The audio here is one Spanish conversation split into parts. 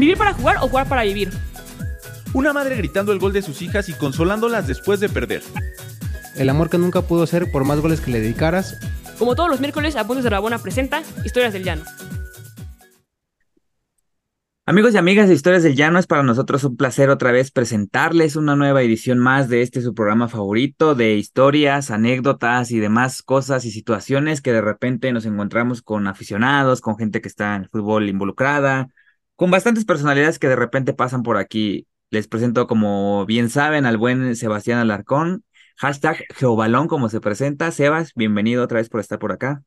¿Vivir para jugar o jugar para vivir? Una madre gritando el gol de sus hijas y consolándolas después de perder. El amor que nunca pudo ser por más goles que le dedicaras. Como todos los miércoles, Apuntes de Rabona presenta Historias del Llano. Amigos y amigas de Historias del Llano, es para nosotros un placer otra vez presentarles una nueva edición más de este su programa favorito de historias, anécdotas y demás cosas y situaciones que de repente nos encontramos con aficionados, con gente que está en el fútbol involucrada, con bastantes personalidades que de repente pasan por aquí. Les presento, como bien saben, al buen Sebastián Alarcón, hashtag Geobalón, como se presenta. Sebas, bienvenido otra vez por estar por acá.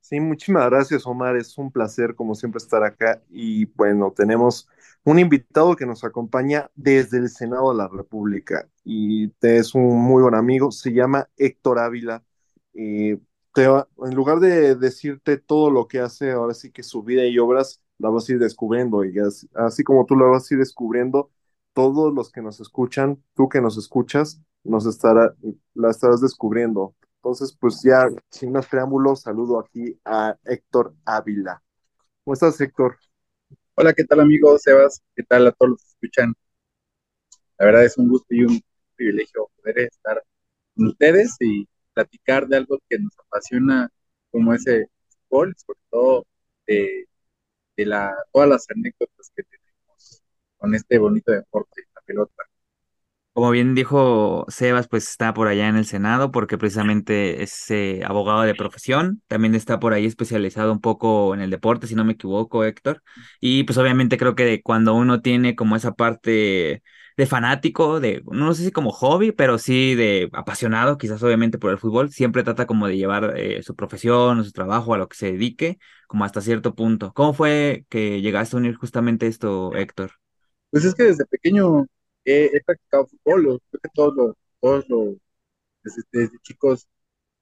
Sí, muchísimas gracias, Omar. Es un placer, como siempre, estar acá. Y bueno, tenemos un invitado que nos acompaña desde el Senado de la República y es un muy buen amigo. Se llama Héctor Ávila. Eh, en lugar de decirte todo lo que hace, ahora sí que su vida y obras la vas a ir descubriendo. Y así, como tú la vas a ir descubriendo, todos los que nos escuchan, tú que nos escuchas, nos estará, la estarás descubriendo. Entonces, pues ya, sin más preámbulos, saludo aquí a Héctor Ávila. ¿Cómo estás, Héctor? Hola, ¿qué tal, amigo Sebas? ¿Qué tal a todos los que escuchan? La verdad es un gusto y un privilegio poder estar con ustedes y platicar de algo que nos apasiona como ese fútbol, sobre todo de, de la, todas las anécdotas que tenemos con este bonito deporte, la pelota. Como bien dijo Sebas, pues está por allá en el Senado porque precisamente es abogado de profesión. También está por ahí especializado un poco en el deporte, si no me equivoco, Héctor. Y pues obviamente creo que cuando uno tiene como esa parte de fanático, de no sé si como hobby, pero sí de apasionado, quizás obviamente por el fútbol, siempre trata como de llevar eh, su profesión su trabajo a lo que se dedique, como hasta cierto punto. ¿Cómo fue que llegaste a unir justamente esto, Héctor? Pues es que desde pequeño he, practicado fútbol, creo que todos los, desde, chicos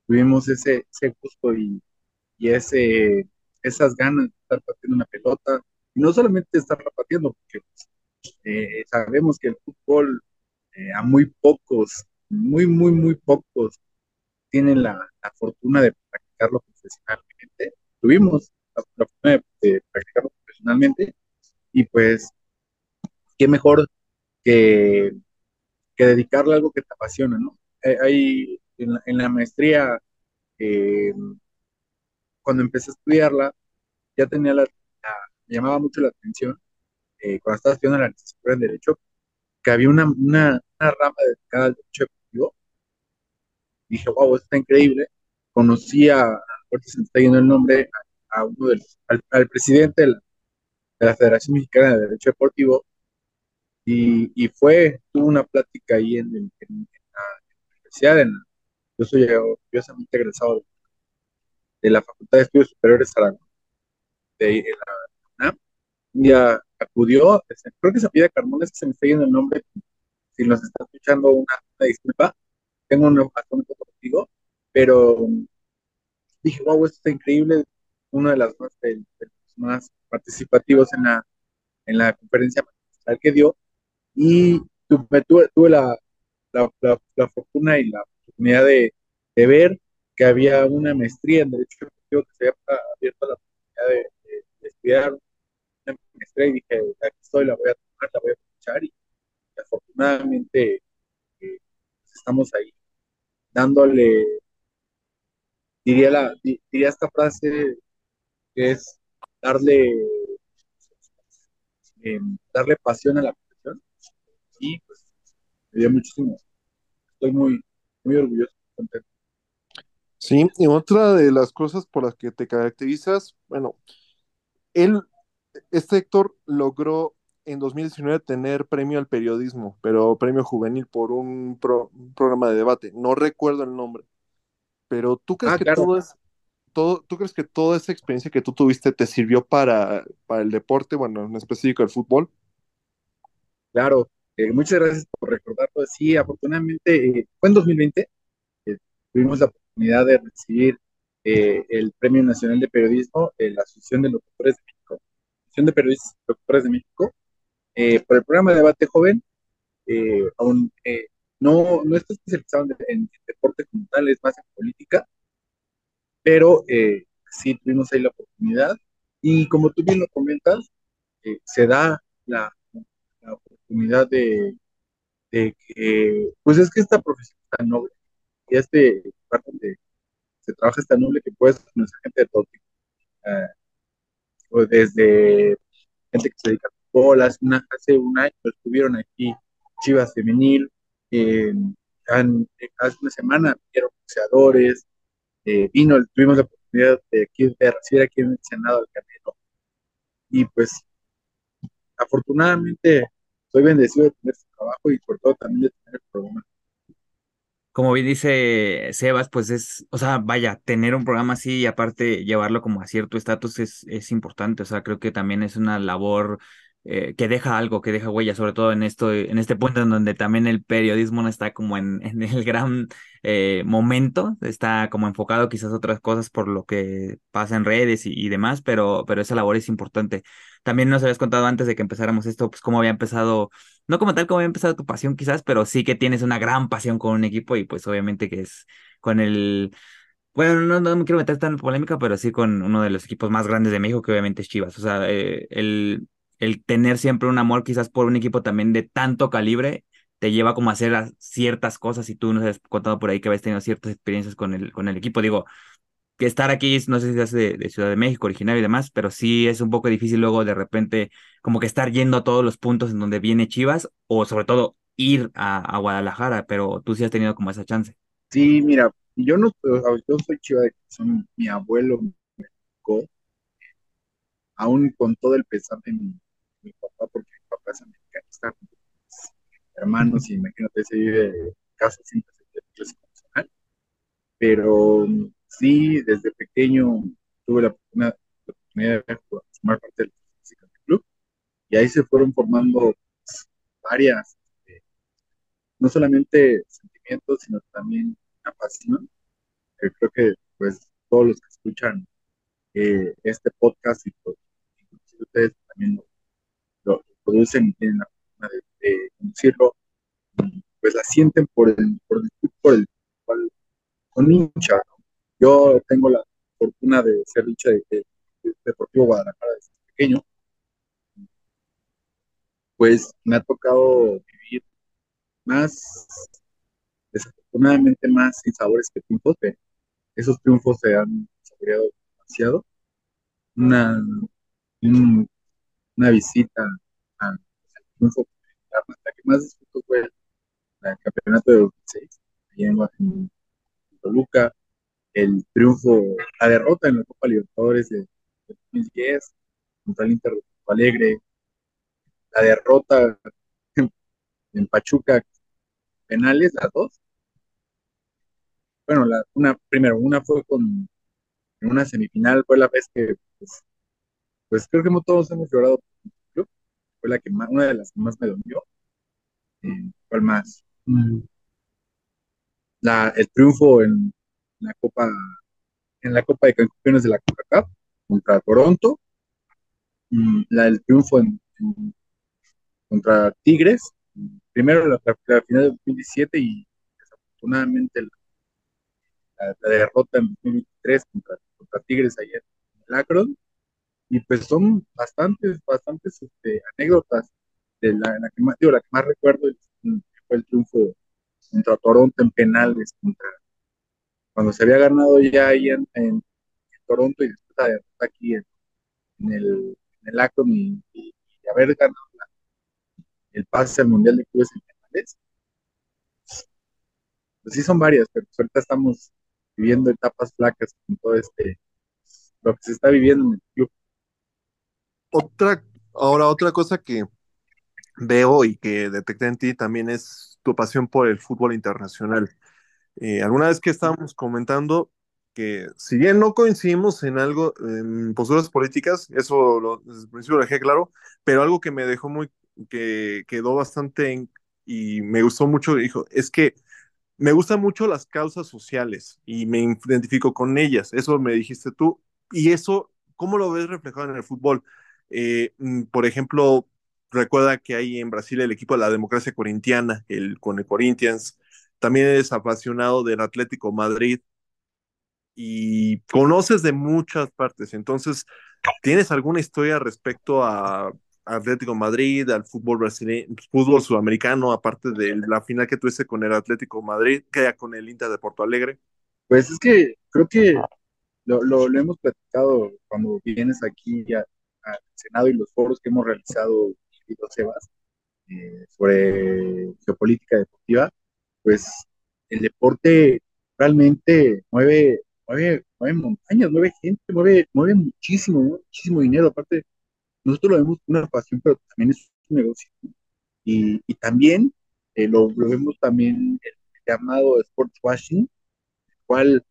tuvimos ese, ese gusto y, y, ese, esas ganas de estar partiendo una pelota, y no solamente estar partiendo, porque eh, sabemos que el fútbol eh, a muy pocos, muy, muy, muy pocos tienen la, fortuna de practicarlo profesionalmente. Tuvimos la, fortuna de practicarlo profesionalmente y pues qué mejor que, dedicarle a algo que te apasiona, ¿no? Eh, hay en la, maestría, eh, cuando empecé a estudiarla, ya tenía la, me llamaba mucho la atención, eh, cuando estaba estudiando la licenciatura en Derecho, que había una, una, rama dedicada al derecho deportivo. Dije, wow, esto está increíble. Conocí a, ahorita se me está yendo el nombre, a, uno de al, presidente de la, de Federación Mexicana de Derecho Deportivo, y, y fue, tuvo una plática ahí en, en, la universidad, en, yo soy orgullosamente egresado de, la Facultad de Estudios Superiores Aragón, de, la UNAM, y acudió, creo que se pide Carmona, es que se me está yendo el nombre, si nos está escuchando una, disculpa, tengo un asunto contigo, pero dije, wow, esto está increíble, uno de las más, de, más participativos en la, en la conferencia magistral que dio, y tuve, tuve la, la, fortuna y la oportunidad de, ver que había una maestría en Derecho que se había abierto la oportunidad de, estudiar y dije, aquí estoy, la voy a tomar, la voy a escuchar y, afortunadamente eh, pues estamos ahí dándole, diría, la, diría esta frase que es darle, eh, darle pasión a la y pues me dio muchísimo. Estoy muy, muy orgulloso, contento. Sí, y otra de las cosas por las que te caracterizas, bueno, él, este Héctor logró en 2019 tener premio al periodismo, pero premio juvenil por un, programa de debate. No recuerdo el nombre, pero ¿tú crees ah, que todo es, todo, ¿tú crees que toda esa experiencia que tú tuviste te sirvió para, para el deporte, bueno, en específico el fútbol? Claro, eh, muchas gracias por recordarlo. Sí, afortunadamente eh, fue en 2020, eh, tuvimos la oportunidad de recibir el Premio Nacional de Periodismo de la Asociación de Locutores de México, Asociación de Periodistas y Locutores de México, por el programa de debate joven. aún no, no está especializado en, deporte como tal, es más en política, pero sí tuvimos ahí la oportunidad. Y como tú bien lo comentas, eh, se da la, oportunidad de, de, que, pues es que esta profesión es tan noble, y este lugar donde se trabaja es tan noble que puedes conocer gente de todo tipo. Eh, o desde gente que se dedica a fútbol, hace, un año estuvieron aquí Chivas Femenil, eh, hace una semana vinieron boxeadores, eh, vino, tuvimos la oportunidad de, aquí, de recibir aquí en el Senado al Canelo, y pues afortunadamente soy bendecido de tener este trabajo y por todo también de tener el programa. Como bien dice Sebas, pues es, o sea, vaya, tener un programa así y aparte llevarlo como a cierto estatus es, es importante, o sea, creo que también es una labor eh, que deja algo, que deja huella, sobre todo en esto, en este punto en donde también el periodismo no está como en, el gran eh, momento, está como enfocado quizás a otras cosas por lo que pasa en redes y, demás, pero, pero esa labor es importante. También nos habías contado antes de que empezáramos esto, pues cómo había empezado, no como tal cómo había empezado tu pasión quizás, pero sí que tienes una gran pasión con un equipo y pues obviamente que es con el... Bueno, no, no me quiero meter tan polémica, pero sí con uno de los equipos más grandes de México, que obviamente es Chivas. O sea, eh, el, el tener siempre un amor quizás por un equipo también de tanto calibre te lleva como a hacer ciertas cosas y tú nos has contado por ahí que habéis tenido ciertas experiencias con el, con el equipo. Digo, que estar aquí, no sé si es de, Ciudad de México, originario y demás, pero sí es un poco difícil luego de repente como que estar yendo a todos los puntos en donde viene Chivas o sobre todo ir a, Guadalajara, pero tú sí has tenido como esa chance. Sí, mira, yo no yo soy Chiva de son mi abuelo me aún con todo el pesar de mi papá, porque mi papá es americanista, hermanos, y imagínate, se vive casa siempre pero sí, desde pequeño tuve la oportunidad, la oportunidad de formar parte del club y ahí se fueron formando pues, varias, eh, no solamente sentimientos, sino también una pasión. Creo que pues todos los que escuchan eh, este podcast y pues, ustedes también lo, producen tienen la fortuna de, de conducirlo, pues la sienten por el, por el, por el, por el con hincha. Yo tengo la fortuna de ser dicha de, de, de Deportivo Guadalajara desde pequeño. Pues me ha tocado vivir más, desafortunadamente más sin sabores que triunfos. De, esos triunfos se han saboreado demasiado. Una, un, una visita la, que más disfruto fue el, campeonato de 2006, ahí en, en Toluca el triunfo, la derrota en la Copa Libertadores de, de 2010 contra el Inter Alegre, la derrota en Pachuca, penales, las dos. Bueno, la, una, primero, una fue con en una semifinal, fue la vez que, pues, pues creo que todos hemos llorado fue la que más, una de las que más me dolió. Eh, ¿Cuál más? Mm. La, el triunfo en, la Copa, en la Copa de Campeones de la CONCACAF contra Toronto, la, el triunfo en, en, contra Tigres, primero la, la, final de 2017 y desafortunadamente la, la, derrota en 2023 contra, contra Tigres ayer en el Akron, y pues son bastantes, bastantes este, anécdotas de la, que más, digo, la que más recuerdo fue el triunfo contra Toronto en penales, contra cuando se había ganado ya ahí en, Toronto y después aquí en, en, el, el Akron y, haber ganado el pase al Mundial de Clubes en penales. Pues sí son varias, pero pues ahorita estamos viviendo etapas flacas con todo este, lo que se está viviendo en el club. Otra, ahora otra cosa que veo y que detecté en ti también es tu pasión por el fútbol internacional. Eh, alguna vez que estábamos comentando que si bien no coincidimos en algo, en posturas políticas, eso lo, desde el principio lo dejé claro, pero algo que me dejó muy, que quedó bastante en, y me gustó mucho, dijo, es que me gustan mucho las causas sociales y me identifico con ellas, eso me dijiste tú, y eso, ¿cómo lo ves reflejado en el fútbol? Eh, por ejemplo, recuerda que hay en Brasil el equipo de la democracia corintiana, el, con el Corinthians, también eres apasionado del Atlético Madrid y conoces de muchas partes. Entonces, ¿tienes alguna historia respecto a Atlético Madrid, al fútbol brasileño, fútbol sudamericano, aparte de la final que tuviste con el Atlético Madrid, que con el Inter de Porto Alegre? Pues es que creo que lo, lo, hemos platicado cuando vienes aquí al Senado y los foros que hemos realizado, los Sebas, eh, sobre geopolítica deportiva, pues el deporte realmente mueve, mueve, mueve montañas, mueve gente, mueve, mueve muchísimo, muchísimo dinero. Aparte, nosotros lo vemos como una pasión, pero también es un negocio. Y, y también eh, lo, lo, vemos también el llamado sports washing, el cual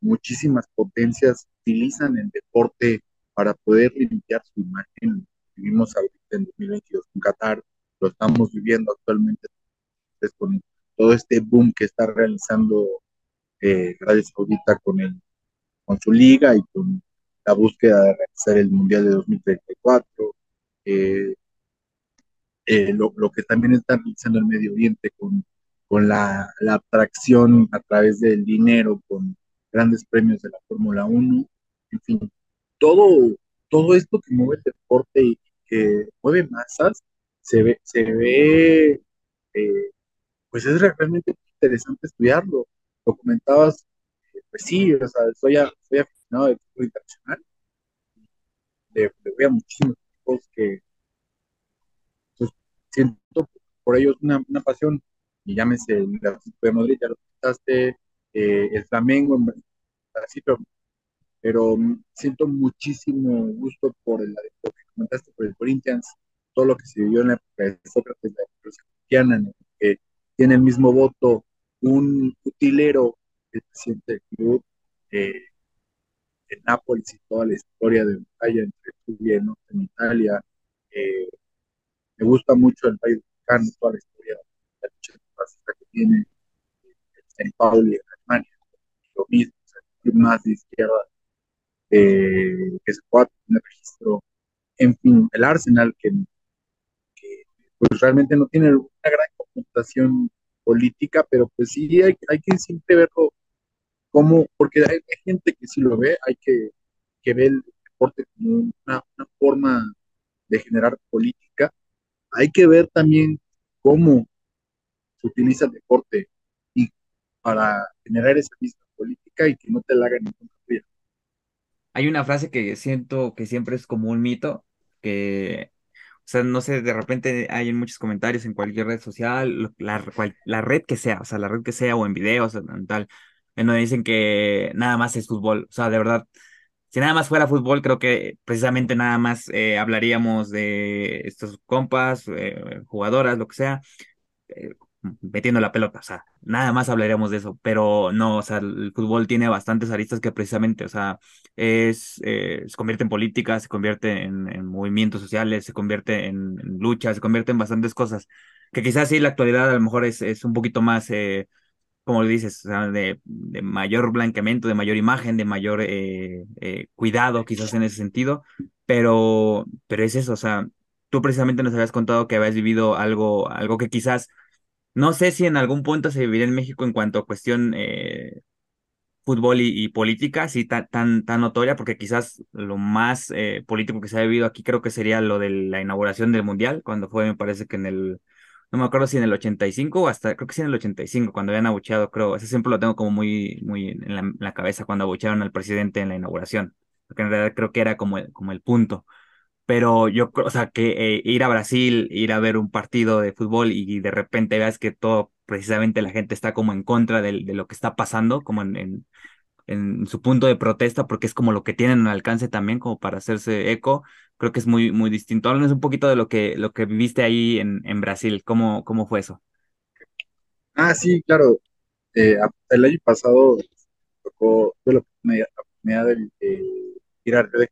muchísimas potencias utilizan el deporte para poder limpiar su imagen. Vivimos ahorita en 2022 en Qatar, lo estamos viviendo actualmente con todo este boom que está realizando eh, Arabia Saudita con, el, con su liga y con la búsqueda de realizar el Mundial de 2034. Eh, eh, lo, lo, que también está realizando el Medio Oriente con, con la, la, atracción a través del dinero, con grandes premios de la Fórmula 1, en fin, todo, todo esto que mueve el deporte y que mueve masas, se ve, se ve eh, pues es realmente interesante estudiarlo. Lo comentabas, eh, pues sí, o sea, soy, soy aficionado de fútbol internacional, le, le voy a muchísimos equipos que pues, siento por ellos una, una pasión, y llámese el Atlético de Madrid, ya lo comentaste, eh, el Flamengo, así, pero pero siento muchísimo gusto por el, lo que comentaste por el Corinthians, todo lo que se vivió en la época de Sócrates, la época cristiana, en que tiene el mismo voto un utilero, el presidente del club, eh, en Nápoles y toda la historia de batalla entre Italia y en Italia. Eh, me gusta mucho el país mexicano, toda la historia de la lucha que tiene en Pauli en Alemania, lo mismo, más de izquierda eh, que se pueda tener registro. En fin, el Arsenal, que, pues realmente no tiene una gran computación política, pero pues sí hay, hay que siempre verlo como, porque hay, gente que sí lo ve, hay que, que ver el deporte como una, forma de generar política. Hay que ver también cómo se utiliza el deporte y para generar esa misma política y que no te la hagan hay una frase que siento que siempre es como un mito, que, o sea, no sé, de repente hay en muchos comentarios en cualquier red social, la, la red que sea, o sea, la red que sea o en videos, en tal, en donde dicen que nada más es fútbol, o sea, de verdad, si nada más fuera fútbol, creo que precisamente nada más eh, hablaríamos de estos compas, eh, jugadoras, lo que sea, eh, metiendo la pelota, o sea, nada más hablaríamos de eso, pero no, o sea, el fútbol tiene bastantes aristas que precisamente, o sea, es, eh, se convierte en política, se convierte en, en movimientos sociales, se convierte en, en, lucha, se convierte en bastantes cosas, que quizás sí, la actualidad a lo mejor es, es un poquito más, eh, como dices, o sea, de, de, mayor blanqueamiento, de mayor imagen, de mayor eh, eh, cuidado, quizás en ese sentido, pero, pero es eso, o sea, tú precisamente nos habías contado que habías vivido algo, algo que quizás no sé si en algún punto se viviría en México en cuanto a cuestión eh, fútbol y, política, así tan, tan, tan notoria, porque quizás lo más eh, político que se ha vivido aquí creo que sería lo de la inauguración del Mundial, cuando fue, me parece que en el, no me acuerdo si en el 85 o hasta, creo que sí en el 85, cuando habían abucheado, creo, ese siempre lo tengo como muy, muy en la, en la cabeza, cuando abuchearon al presidente en la inauguración, porque en realidad creo que era como, como el punto pero yo, o sea, que eh, ir a Brasil, ir a ver un partido de fútbol y, de repente veas que todo, precisamente la gente está como en contra de, de lo que está pasando, como en, en, su punto de protesta, porque es como lo que tienen al alcance también, como para hacerse eco, creo que es muy, muy distinto. Háblanos un poquito de lo que, lo que viviste ahí en, en Brasil, ¿cómo, cómo fue eso? Ah, sí, claro. Eh, el año pasado tocó, tuve la oportunidad de, de ir a Río de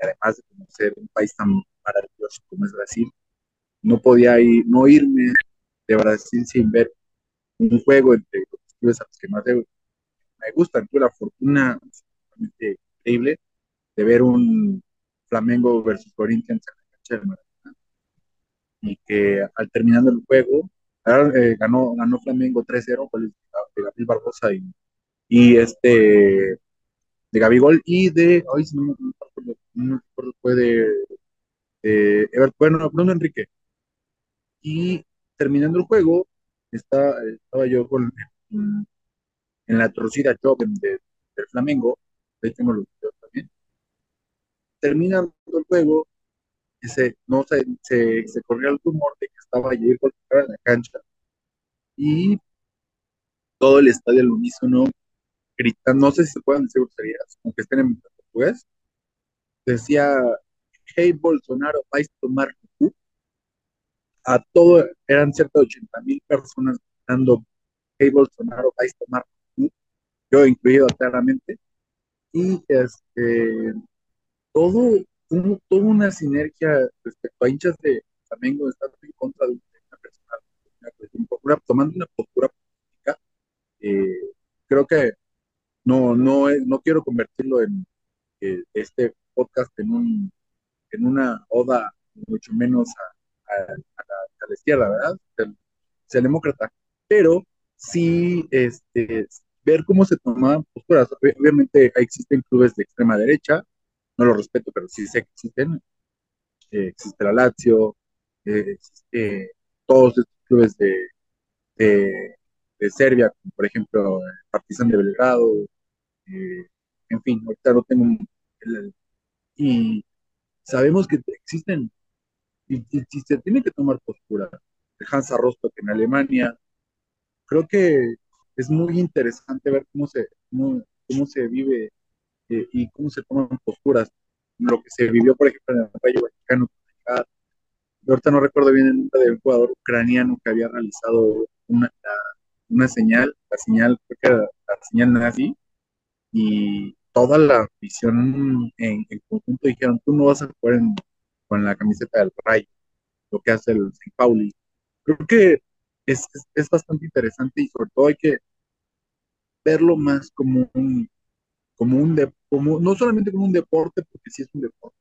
además de conocer un país tan maravilloso como es Brasil, no podía ir, no irme de Brasil sin ver un juego entre los clubes a los que más me gustan. Tuve la fortuna absolutamente increíble de ver un Flamengo versus Corinthians en la cancha del Maracaná y que al terminando el juego eh, ganó, ganó Flamengo 3-0 con de Gabriel Barbosa y, y este de Gabigol y de, ay, no, no, no, no recuerdo, fue de, bueno, Bruno Enrique. Y terminando el juego, estaba yo con, en, la torcida joven del Flamengo, de hecho me lo también. Terminando el juego, se, no, se, se, se corrió el rumor de que estaba Jair Bolsonaro en la cancha y todo el estadio al unísono gritando, no sé si se pueden decir groserías, aunque estén en portugués, decía, hey Bolsonaro, vais a tomar tu a todo, eran cerca de 80 mil personas gritando, hey Bolsonaro, vais a tomar tu yo incluido claramente, y este, todo, toda una sinergia respecto a hinchas de Flamengo estando en contra de una persona, tomando una postura política, eh, creo que no, no, no quiero convertirlo en eh, este podcast en, un, en una oda, mucho menos a, la, izquierda, ¿verdad? Ser demócrata, pero sí este, ver cómo se toman posturas. Obviamente existen clubes de extrema derecha, no lo respeto, pero sí sé que existen. Eh, existe la Lazio, eh, existe todos estos clubes de, de, Serbia, como por ejemplo el Partizan de Belgrado, eh, en fin, ahorita no tengo... y sabemos que existen, y, se tiene que tomar postura. Hansa Rostock en Alemania, creo que es muy interesante ver cómo se, cómo, se vive eh, y cómo se toman posturas. Lo que se vivió, por ejemplo, en el Rayo Vaticano. Ahorita no recuerdo bien el nombre del jugador ucraniano que había realizado una, una señal, la señal, creo que era la señal nazi, y toda la visión en, conjunto dijeron, tú no vas a jugar con la camiseta del Rayo, lo que hace el St. Pauli. Creo que es, es, bastante interesante y sobre todo hay que verlo más como un, como un de, como, no solamente como un deporte, porque sí es un deporte,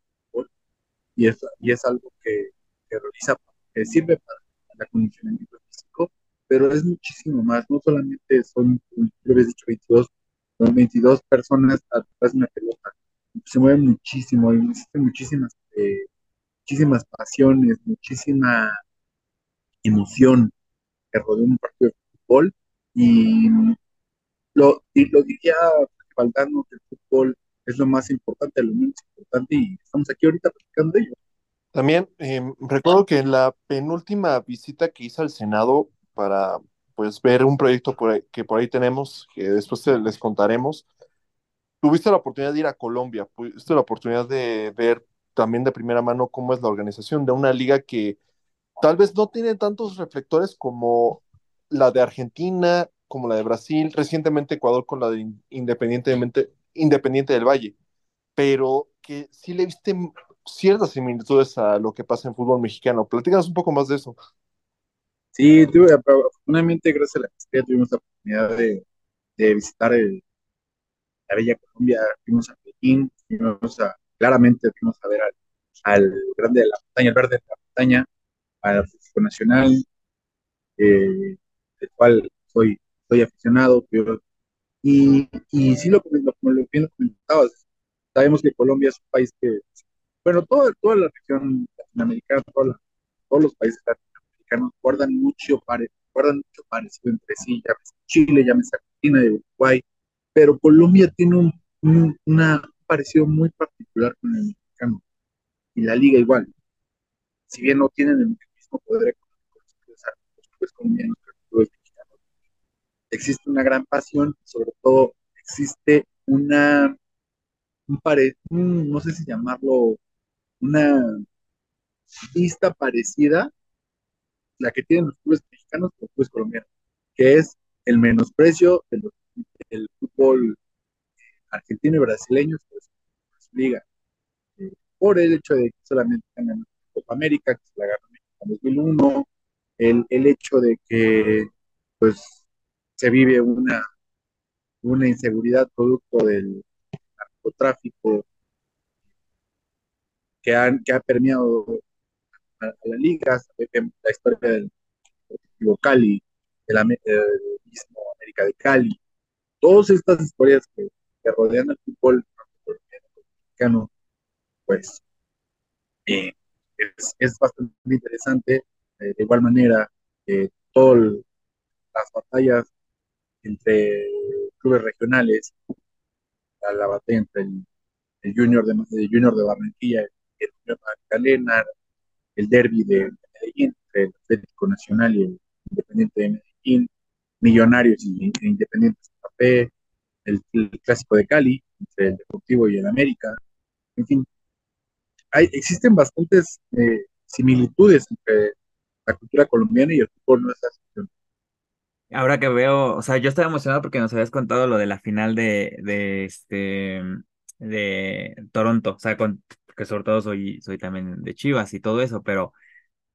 y es, y es algo que, que realiza, que sirve para el acondicionamiento físico, pero es muchísimo más, no solamente son, como dicho, 22 son 22 personas atrás de una pelota. Se mueve muchísimo, existen muchísimas, eh, muchísimas pasiones, muchísima emoción que rodea un partido de fútbol. Y lo, y lo diría faltando que el fútbol es lo más importante, lo menos importante, y estamos aquí ahorita platicando de ello. También eh, recuerdo que en la penúltima visita que hice al Senado para pues ver un proyecto que por ahí tenemos, que después les contaremos. Tuviste la oportunidad de ir a Colombia, tuviste la oportunidad de ver también de primera mano cómo es la organización de una liga que tal vez no tiene tantos reflectores como la de Argentina, como la de Brasil, recientemente Ecuador con la de Independiente del Valle, pero que sí le viste ciertas similitudes a lo que pasa en fútbol mexicano. Platícanos un poco más de eso. Sí, afortunadamente, gracias a la maestría tuvimos la oportunidad de, visitar la Bella Colombia, fuimos a Pekín, fuimos a, claramente fuimos a ver al, grande de la montaña, el verde de la montaña, al Atlético Nacional, eh, del cual soy, soy aficionado, y, y sí, lo, lo, lo, bien comentabas, sabemos que Colombia es un país que, bueno, toda, toda la región latinoamericana, todos los países latinoamericanos, guardan mucho, pare, guardan mucho parecido entre sí, llámese Chile, llámese Argentina y Uruguay, pero Colombia tiene un, un una parecido muy particular con el mexicano y la liga igual. Si bien no tienen el mismo poder económico los colombianos que mexicanos, existe una gran pasión, sobre todo existe una, un pare, no sé si llamarlo, una vista parecida la que tienen los clubes mexicanos y los clubes colombianos, que es el menosprecio del, fútbol argentino y brasileño sobre su liga. Eh, por el hecho de que solamente tengan la Copa América, que se la ganó en 2001, el, el hecho de que pues se vive una, una inseguridad producto del narcotráfico que, han, que ha permeado a, la liga, la historia del Cali, del, mismo América de Cali, todas estas historias que, rodean el fútbol mexicano, pues eh, es, es bastante interesante. Eh, de igual manera, eh, todas las batallas entre clubes regionales, la, la batalla entre el, Junior de, el Junior de Barranquilla el Junior de Magdalena, el derby de, de Medellín entre el Atlético Nacional y el Independiente de Medellín, Millonarios e Independiente de Santa Fe, el, el clásico de Cali entre el Deportivo y el América, en fin, hay, existen bastantes eh, similitudes entre la cultura colombiana y el fútbol nuestra sección. Ahora que veo, o sea, yo estaba emocionado porque nos habías contado lo de la final de, de este de Toronto, o sea, con, que sobre todo soy, soy también de Chivas y todo eso, pero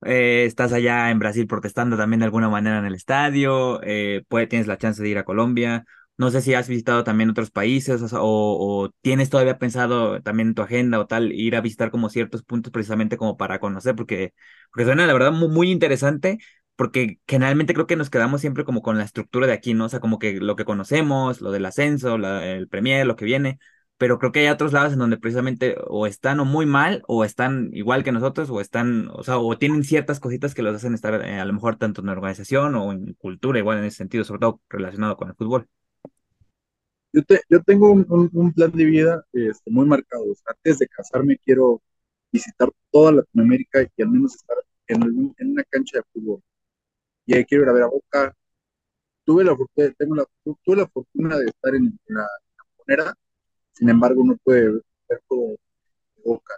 eh, estás allá en Brasil protestando también de alguna manera en el estadio, eh, tienes la chance de ir a Colombia. No sé si has visitado también otros países o, tienes todavía pensado también en tu agenda o tal ir a visitar como ciertos puntos precisamente como para conocer, porque, porque suena la verdad muy, muy interesante, porque generalmente creo que nos quedamos siempre como con la estructura de aquí, ¿no? O sea, como que lo que conocemos, lo del ascenso, el Premier, lo que viene, pero creo que hay otros lados en donde precisamente o están o muy mal, o están igual que nosotros, o están, o tienen ciertas cositas que los hacen estar eh, a lo mejor tanto en organización o en cultura, igual en ese sentido, sobre todo relacionado con el fútbol. Yo, te, yo tengo un, plan de vida este, muy marcado. Antes de casarme quiero visitar toda Latinoamérica y al menos estar en, una cancha de fútbol. Y ahí quiero ir a ver a Boca. Tuve la, tengo la, tuve la fortuna de estar en, en la Bombonera, sin embargo no pude ver de Boca.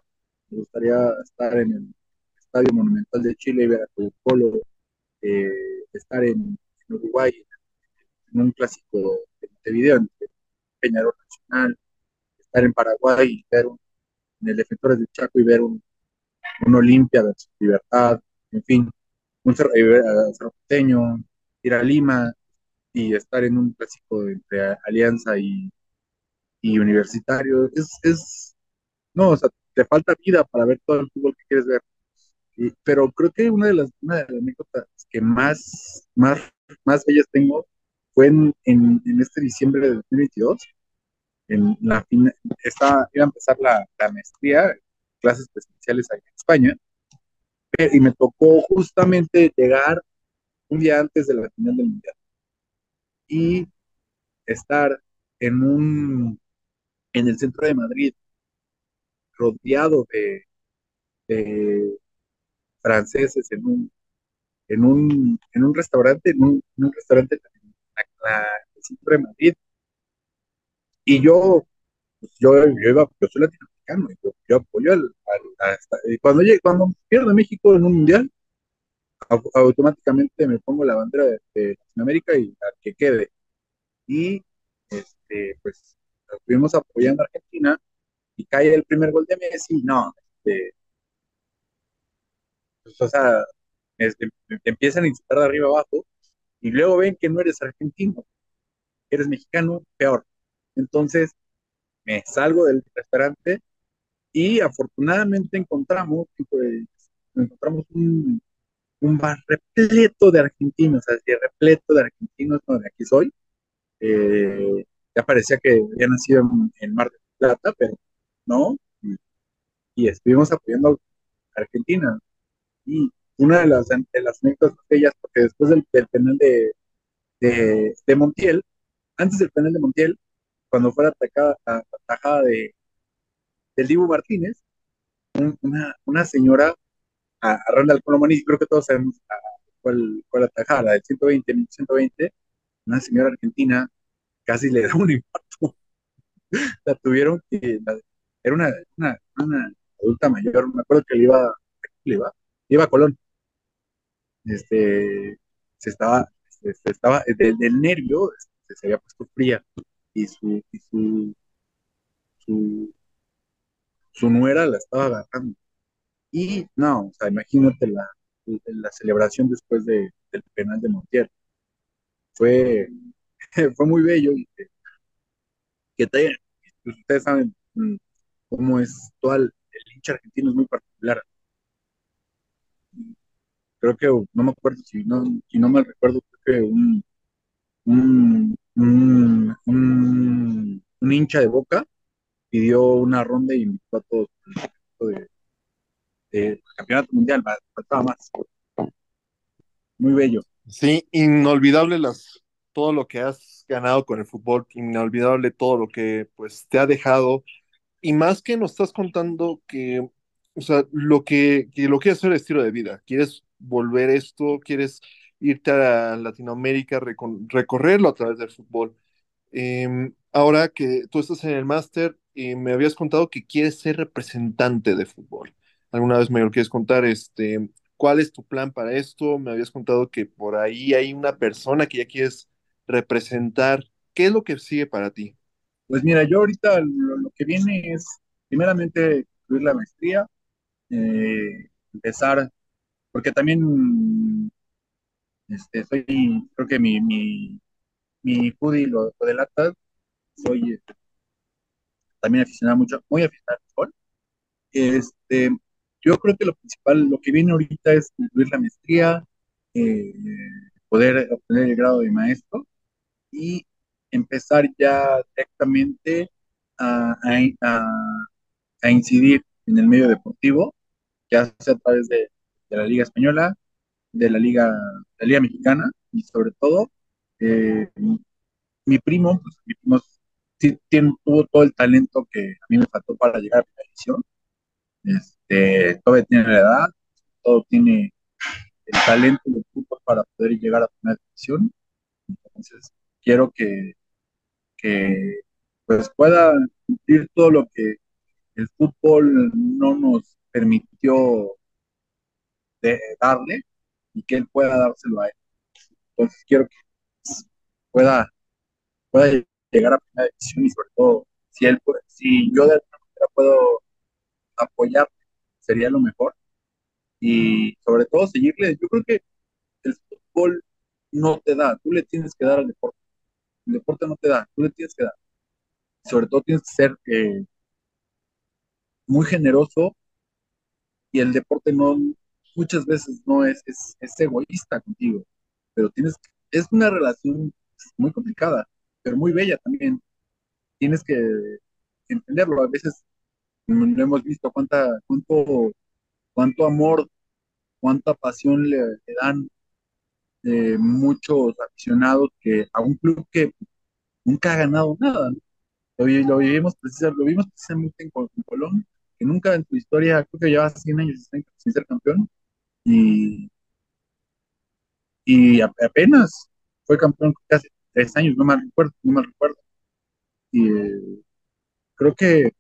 Me gustaría estar en el Estadio Monumental de Chile y ver a Colo eh, estar en, Uruguay en un clásico de Montevideo, en Peñarol Nacional, estar en Paraguay y ver un, en el Defensores del Chaco y ver un, un Olimpia versus Libertad, en fin, un Cerro, a Cerro ir a Lima y estar en un clásico entre Alianza y, y Universitario. Es, es, no, o sea, te falta vida para ver todo el fútbol que quieres ver. Y- pero creo que una de las, una de las anécdotas que más, más, más bellas tengo fue en, en, en este diciembre de 2022. En la fina- estaba, iba a empezar la, la maestría, clases presenciales allá en España, y me tocó justamente llegar un día antes de la final del Mundial y estar en un, en el centro de Madrid, rodeado de, franceses en un, en un, en un restaurante, en un, restaurante en la- la- el centro de Madrid. Y yo, pues, yo, yo, iba, yo soy latinoamericano, yo, yo apoyo al, al- a esta- y cuando, llegue- cuando pierde México en un mundial, au- automáticamente me pongo la bandera de, Latinoamérica y al que quede. Y este, pues estuvimos apoyando a Argentina y cae el primer gol de Messi, no, este, pues, o sea, te empiezan a insultar de arriba abajo y luego ven que no eres argentino, eres mexicano, peor. Entonces me salgo del restaurante y afortunadamente encontramos, pues, encontramos un, bar repleto de argentinos, así repleto de argentinos, no, de aquí soy. Eh, ya parecía que había nacido en, en Mar del Plata, pero no. Y, estuvimos apoyando a Argentina. Y una de las, de las anécdotas de ellas, porque después del, penal de, de, Montiel, antes del penal de Montiel, cuando fue atacada, atajada de, del Dibu Martínez, un- una, una señora, a, a creo que todos sabemos a cuál, cuál atajada, la del 120, 120, una señora argentina casi le da un infarto. La tuvieron que, era una, una, adulta mayor, me acuerdo que le iba, iba, iba a Colón. Este, se estaba, se, estaba, del, nervio, este, se había puesto fría y su, y su, su, nuera la estaba agarrando. Y no, o sea, imagínate la, la celebración después de, del penal de Montiel. Fue, fue muy bello que, que te- ustedes saben mm, cómo es todo el, hincha argentino es muy particular. Creo que, no me acuerdo, si no, si no me recuerdo, creo que un, un, un, un, hincha de Boca pidió una ronda y invitó a todos de, de campeonato mundial, faltaba más. Muy bello. Sí, inolvidable las, todo lo que has ganado con el fútbol, inolvidable todo lo que pues te ha dejado y más que nos estás contando que, o sea, lo que, que lo quieres hacer estilo de vida, quieres volver esto, quieres irte a Latinoamérica, recorrerlo a través del fútbol. Em, ahora que tú estás en el máster y me habías contado que quieres ser representante de fútbol. ¿Alguna vez me lo quieres contar? Este, ¿Cuál es tu plan para esto? Me habías contado que por ahí hay una persona que ya quieres representar. ¿Qué es lo que sigue para ti? Pues mira, yo ahorita lo, que viene es primeramente incluir la maestría, eh, empezar, porque también este, soy, creo que mi, mi, mi foodie lo, lo delata, soy este, también aficionado mucho, muy aficionado al fútbol. Este, yo creo que lo principal, lo que viene ahorita es incluir la maestría, eh, poder obtener el grado de maestro y empezar ya directamente a, a, incidir en el medio deportivo, ya sea a través de, la Liga Española, de la Liga, la Liga Mexicana y sobre todo eh, mi primo, pues, mi primo tiene, tuvo todo el talento que a mí me faltó para llegar a la edición. Este, todavía tiene la edad, todo tiene el talento y el para poder llegar a primera división. Entonces, quiero que, que pues pueda cumplir todo lo que el fútbol no nos permitió de darle y que él pueda dárselo a él. Entonces quiero que pueda, pueda llegar a primera división y sobre todo si él si yo de alguna manera puedo apoyar sería lo mejor. Y sobre todo seguirle. Yo creo que el fútbol no te da tú le tienes que dar al deporte el deporte no te da, tú le tienes que dar. Sobre todo tienes que ser eh, muy generoso y el deporte no, muchas veces no es, es, egoísta contigo, pero tienes, es una relación muy complicada, pero muy bella también. Tienes que entenderlo. A veces no hemos visto cuánta, cuánto, cuánto amor, cuánta pasión le dan eh, muchos aficionados que a un club que nunca ha ganado nada. Lo, vivimos precisamente, lo vimos precisamente en, Colón, que nunca en su historia, creo que lleva 100 años sin ser campeón, y, y apenas fue campeón casi tres años, no mal recuerdo, no mal recuerdo. Y eh, creo que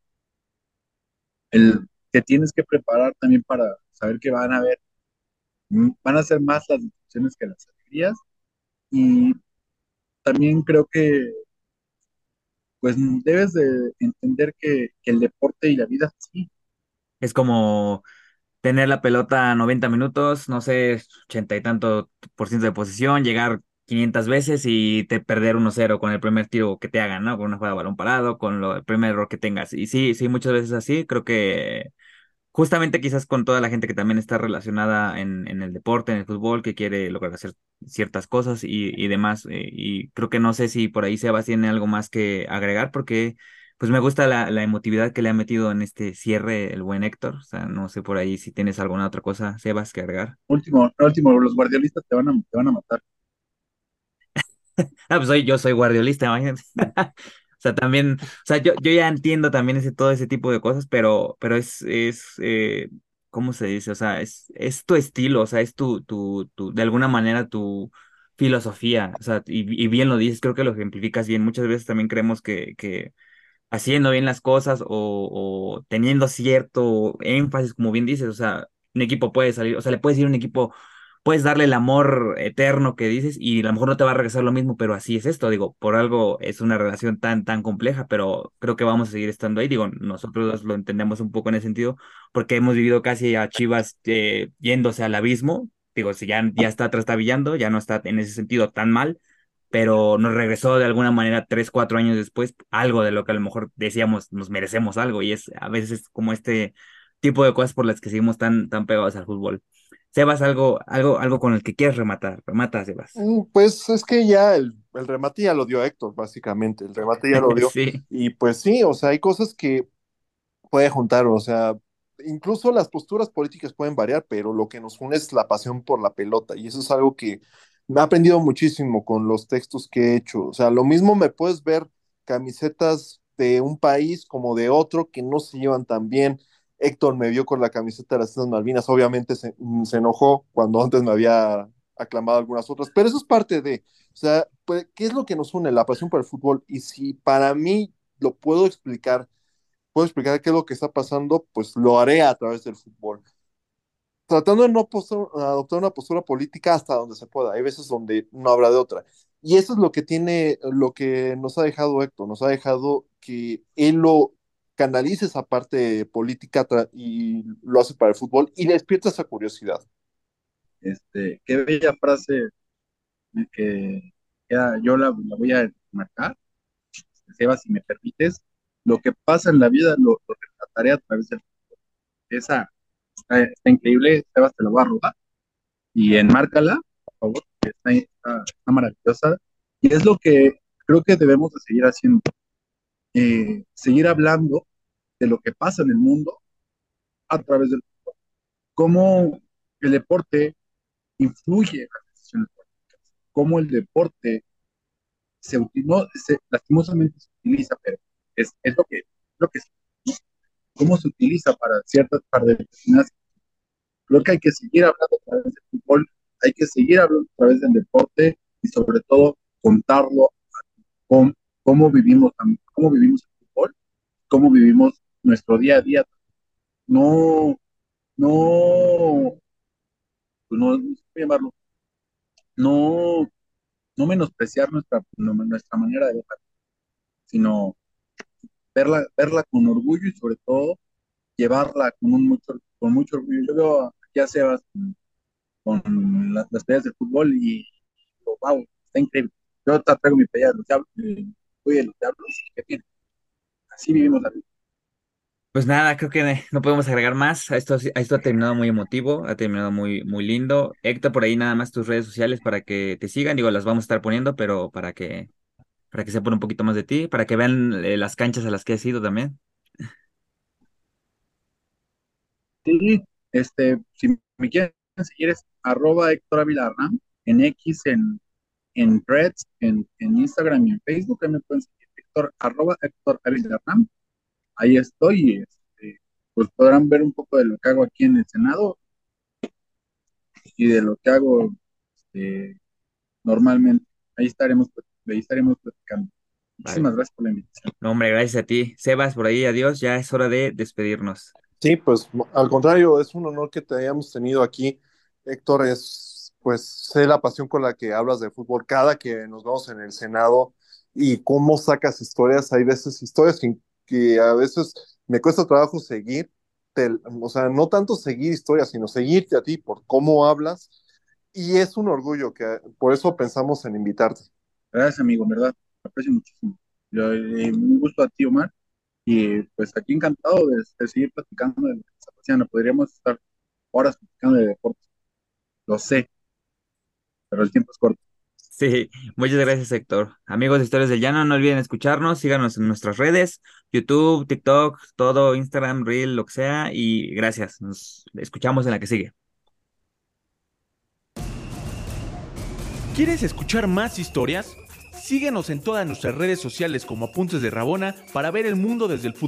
el que tienes que preparar también para saber que van a haber, van a ser más las que las alegrías. Y también creo que pues debes de entender que, el deporte y la vida sí. Es como tener la pelota 90 minutos, no sé, 80 y tanto por ciento de posición, llegar 500 veces y te perder 1-0 con el primer tiro que te hagan, ¿no? Con una jugada de balón parado, con lo, el primer error que tengas. Y sí, sí, muchas veces así. Creo que justamente quizás con toda la gente que también está relacionada en, en el deporte, en el fútbol, que quiere lograr hacer ciertas cosas y, y demás. Eh, y creo que no sé si por ahí Sebas tiene algo más que agregar, porque pues me gusta la, la, emotividad que le ha metido en este cierre el buen Héctor. O sea, no sé por ahí si tienes alguna otra cosa, Sebas, que agregar. Último, último, los guardiolistas te van a, te van a matar. ah, pues soy, yo soy guardiolista, imagínate. Sea, también, o sea, yo, yo ya entiendo también ese, todo ese tipo de cosas, pero, pero es, es eh, ¿cómo se dice? O sea, es, es tu estilo, o sea, es tu, tu, tu, de alguna manera tu filosofía, o sea, y, y bien lo dices, creo que lo ejemplificas bien. Muchas veces también creemos que, que haciendo bien las cosas o, o teniendo cierto énfasis, como bien dices, o sea, un equipo puede salir, o sea, le puedes ir a un equipo puedes darle el amor eterno que dices y a lo mejor no te va a regresar lo mismo, pero así es esto, digo, por algo es una relación tan, tan compleja, pero creo que vamos a seguir estando ahí, digo, nosotros lo entendemos un poco en ese sentido, porque hemos vivido casi a Chivas eh, yéndose al abismo, digo, si ya, ya está trastabillando, ya no está en ese sentido tan mal, pero nos regresó de alguna manera tres, cuatro años después, algo de lo que a lo mejor decíamos, nos merecemos algo, y es a veces como este tipo de cosas por las que seguimos tan, tan pegados al fútbol. Sebas, algo, algo, algo con el que quieres rematar. Remata, Sebas. Mm, pues es que ya el, remate ya lo dio Héctor, básicamente. El remate ya lo dio. Y pues sí, o sea, hay cosas que puede juntar, o sea, incluso las posturas políticas pueden variar, pero lo que nos une es la pasión por la pelota y eso es algo que me ha aprendido muchísimo con los textos que he hecho. O sea, lo mismo me puedes ver camisetas de un país como de otro que no se llevan tan bien. Héctor me vio con la camiseta de las Islas Malvinas, obviamente se, se enojó cuando antes me había aclamado algunas otras, pero eso es parte de, o sea, pues, ¿qué es lo que nos une? La pasión por el fútbol. Y si para mí lo puedo explicar, puedo explicar qué es lo que está pasando, pues lo haré a través del fútbol. Tratando de no adoptar una postura política hasta donde se pueda. Hay veces donde no habrá de otra. Y eso es lo que tiene, lo que nos ha dejado Héctor, nos ha dejado que él lo canalice esa parte política y lo hace para el fútbol y despierta esa curiosidad. Este, qué bella frase que, yo la, voy a marcar. Seba, si me permites, lo que pasa en la vida lo, lo retrataré a través del fútbol. Esa está, increíble, Sebas te la voy a robar. Y enmárcala, por favor, está, está, maravillosa. Y es lo que creo que debemos de seguir haciendo. Eh, seguir hablando de lo que pasa en el mundo a través del fútbol. Cómo el deporte influye en las decisiones políticas, cómo el deporte se, no, lastimosamente se utiliza, pero es, es lo que, lo que cómo se utiliza para ciertas para determinadas creo que hay que seguir hablando a través del fútbol hay que seguir hablando a través del deporte y sobre todo contarlo con cómo vivimos cómo vivimos el fútbol cómo vivimos nuestro día a día no no pues no, llamarlo no no menospreciar nuestra, nuestra manera de ver, sino verla, verla con orgullo y sobre todo llevarla con, un mucho, con mucho orgullo. Yo veo aquí a Sebas con, las peleas de fútbol y digo, wow, está increíble. Yo traigo mi pelea de los diablos, voy de los diablos. Así vivimos la vida. Pues nada, creo que no podemos agregar más. Esto, esto ha terminado muy emotivo, ha terminado muy, muy lindo. Héctor, por ahí nada más tus redes sociales para que te sigan. Digo, las vamos a estar poniendo, pero para que, para que sepan un poquito más de ti, para que vean eh, las canchas a las que has ido también. Sí, este, si me quieren seguir es arroba Héctor Ávila en X, en, en Threads, en, en Instagram y en Facebook. Ahí me pueden seguir Héctor, arroba Héctor Ávila ahí estoy. Este, pues podrán ver un poco de lo que hago aquí en el Senado y de lo que hago este, normalmente. Ahí estaremos, ahí estaremos platicando. Muchísimas gracias por la invitación. No, hombre, gracias a ti. Sebas, por ahí, adiós. Ya es hora de despedirnos. Sí, pues al contrario, es un honor que te hayamos tenido aquí. Héctor, es pues sé la pasión con la que hablas de fútbol cada que nos vemos en el Senado y cómo sacas historias. Hay veces historias que que a veces me cuesta trabajo seguir, o sea, no tanto seguir historias, sino seguirte a ti por cómo hablas. Y es un orgullo que por eso pensamos en invitarte. Gracias, amigo, verdad, aprecio muchísimo. Eh, un gusto a ti, Omar. Y pues aquí encantado de, seguir platicando de lo que está pasando. Podríamos estar horas platicando de deportes. Lo sé, pero el tiempo es corto. Sí, muchas gracias, Héctor. Amigos de Historias del Llano, no olviden escucharnos, síganos en nuestras redes, YouTube, TikTok, todo, Instagram, Reel, lo que sea, y gracias. Nos escuchamos en la que sigue. ¿Quieres escuchar más historias? Síguenos en todas nuestras redes sociales como Apuntes de Rabona para ver el mundo desde el fútbol.